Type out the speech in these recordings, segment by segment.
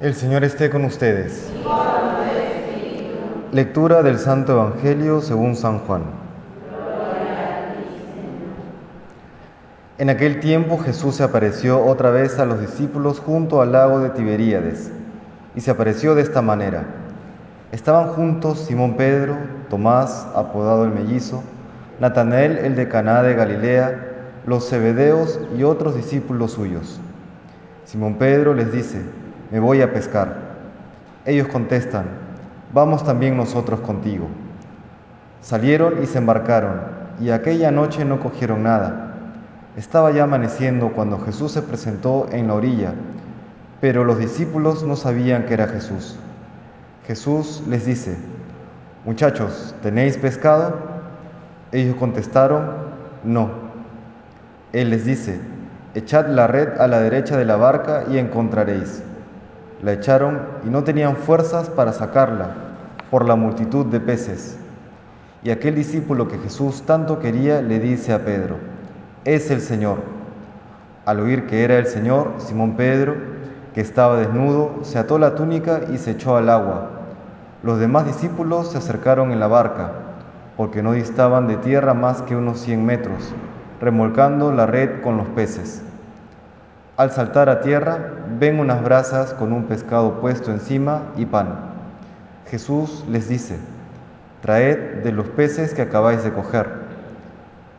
El Señor esté con ustedes. Lectura del Santo Evangelio según San Juan. En aquel tiempo Jesús se apareció otra vez a los discípulos junto al lago de Tiberíades y se apareció de esta manera. Estaban juntos Simón Pedro, Tomás, apodado el mellizo, Natanael el de Caná de Galilea, los Zebedeos y otros discípulos suyos. Simón Pedro les dice, me voy a pescar. Ellos contestan, vamos también nosotros contigo. Salieron y se embarcaron, y aquella noche no cogieron nada. Estaba ya amaneciendo cuando Jesús se presentó en la orilla, pero los discípulos no sabían que era Jesús. Jesús les dice, muchachos, ¿tenéis pescado? Ellos contestaron, no. Él les dice, echad la red a la derecha de la barca y encontraréis. La echaron y no tenían fuerzas para sacarla por la multitud de peces. Y aquel discípulo que Jesús tanto quería le dice a Pedro, es el Señor. Al oír que era el Señor, Simón Pedro, que estaba desnudo, se ató la túnica y se echó al agua. Los demás discípulos se acercaron en la barca, porque no distaban de tierra más que unos cien metros, remolcando la red con los peces. Al saltar a tierra, ven unas brasas con un pescado puesto encima y pan. Jesús les dice, traed de los peces que acabáis de coger.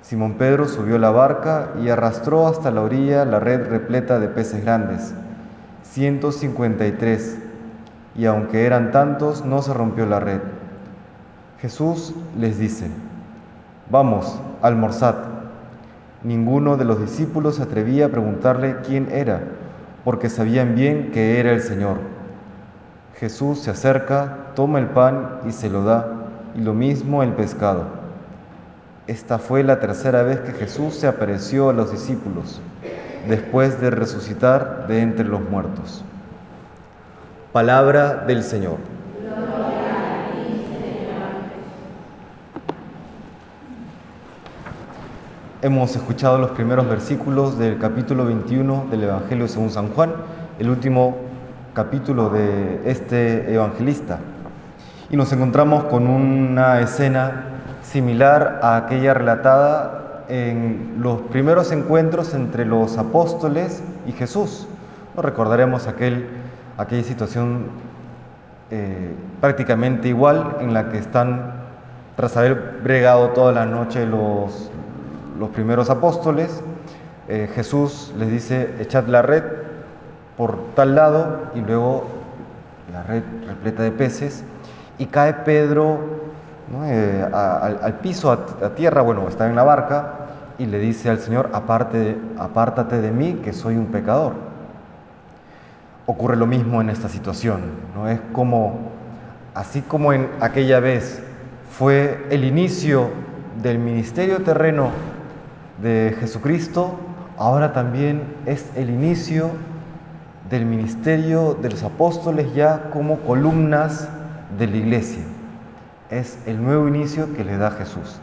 Simón Pedro subió la barca y arrastró hasta la orilla la red repleta de peces grandes, 153, y aunque eran tantos, no se rompió la red. Jesús les dice, vamos, almorzad. Ninguno de los discípulos se atrevía a preguntarle quién era, porque sabían bien que era el Señor. Jesús se acerca, toma el pan y se lo da, y lo mismo el pescado. Esta fue la tercera vez que Jesús se apareció a los discípulos, después de resucitar de entre los muertos. Palabra del Señor. Hemos escuchado los primeros versículos del capítulo 21 del Evangelio según San Juan, el último capítulo de este evangelista. Y nos encontramos con una escena similar a aquella relatada en los primeros encuentros entre los apóstoles y Jesús. ¿No? Recordaremos aquel, aquella situación eh, prácticamente igual en la que están, tras haber bregado toda la noche los, los primeros apóstoles, eh, Jesús les dice, echad la red por tal lado y luego la red repleta de peces y cae Pedro eh, al, piso, a, tierra, bueno, está en la barca y le dice al Señor, Aparte, apártate de mí que soy un pecador. Ocurre lo mismo en esta situación, ¿no? Es como, así como en aquella vez fue el inicio del ministerio terreno de Jesucristo, ahora también es el inicio del ministerio de los apóstoles ya como columnas de la iglesia. Es el nuevo inicio que le da Jesús.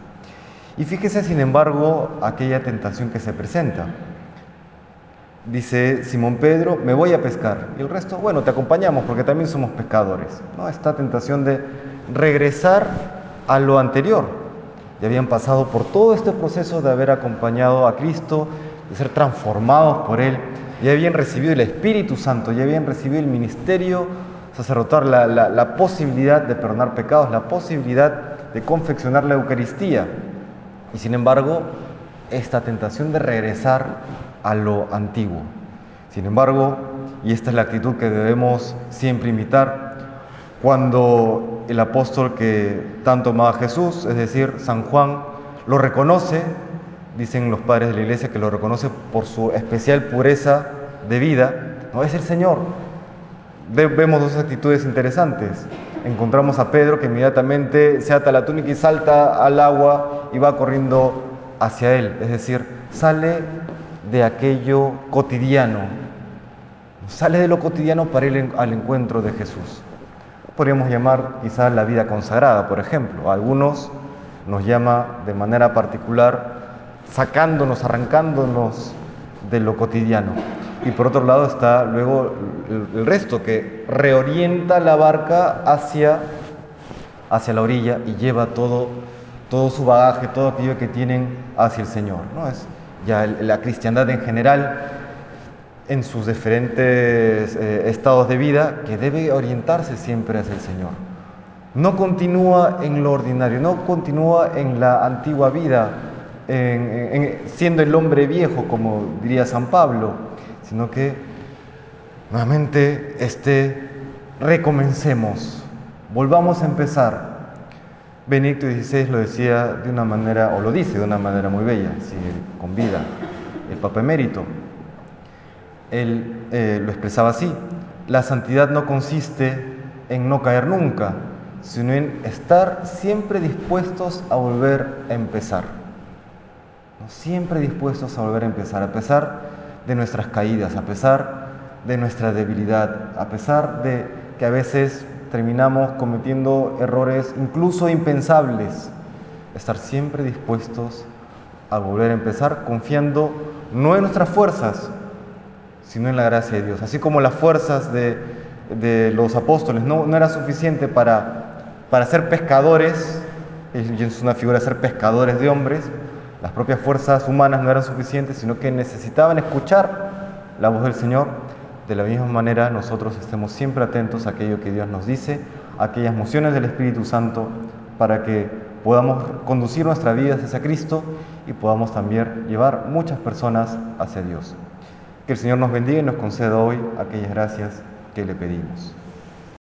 Y fíjese, sin embargo, aquella tentación que se presenta. Dice Simón Pedro, me voy a pescar. Y el resto, bueno, te acompañamos porque también somos pescadores. ¿no? Esta tentación de regresar a lo anterior, ya habían pasado por todo este proceso de haber acompañado a Cristo, de ser transformados por Él, ya habían recibido el Espíritu Santo, ya habían recibido el ministerio sacerdotal, la, la posibilidad de perdonar pecados, la posibilidad de confeccionar la Eucaristía. Y sin embargo, esta tentación de regresar a lo antiguo. Sin embargo, y esta es la actitud que debemos siempre imitar, cuando el apóstol que tanto amaba a Jesús, es decir, San Juan, lo reconoce, dicen los padres de la iglesia que lo reconoce por su especial pureza de vida, no es el Señor. Vemos dos actitudes interesantes. Encontramos a Pedro que inmediatamente se ata la túnica y salta al agua y va corriendo hacia él, es decir, sale de aquello cotidiano, sale de lo cotidiano para ir al encuentro de Jesús podríamos llamar quizás la vida consagrada, por ejemplo. algunos nos llama de manera particular sacándonos, arrancándonos de lo cotidiano. Y por otro lado está luego el, resto que reorienta la barca hacia, hacia la orilla y lleva todo, todo su bagaje, todo aquello que tienen hacia el Señor. ¿no? Es ya la cristiandad en general en sus diferentes eh, estados de vida que debe orientarse siempre hacia el Señor. No continúa en lo ordinario, no continúa en la antigua vida, siendo el hombre viejo, como diría San Pablo, sino que nuevamente este, recomencemos, volvamos a empezar. Benito XVI lo decía de una manera, o lo dice de una manera muy bella, sigue con vida, el Papa Emérito. Él eh, lo expresaba así, la santidad no consiste en no caer nunca, sino en estar siempre dispuestos a volver a empezar. Siempre dispuestos a volver a empezar, a pesar de nuestras caídas, a pesar de nuestra debilidad, a pesar de que a veces terminamos cometiendo errores incluso impensables, estar siempre dispuestos a volver a empezar confiando no en nuestras fuerzas, sino en la gracia de Dios. Así como las fuerzas de, los apóstoles no, no era suficiente para, para ser pescadores, y es una figura de ser pescadores de hombres, las propias fuerzas humanas no eran suficientes, sino que necesitaban escuchar la voz del Señor. De la misma manera, nosotros estemos siempre atentos a aquello que Dios nos dice, a aquellas mociones del Espíritu Santo, para que podamos conducir nuestra vida hacia Cristo y podamos también llevar muchas personas hacia Dios. Que el Señor nos bendiga y nos conceda hoy aquellas gracias que le pedimos.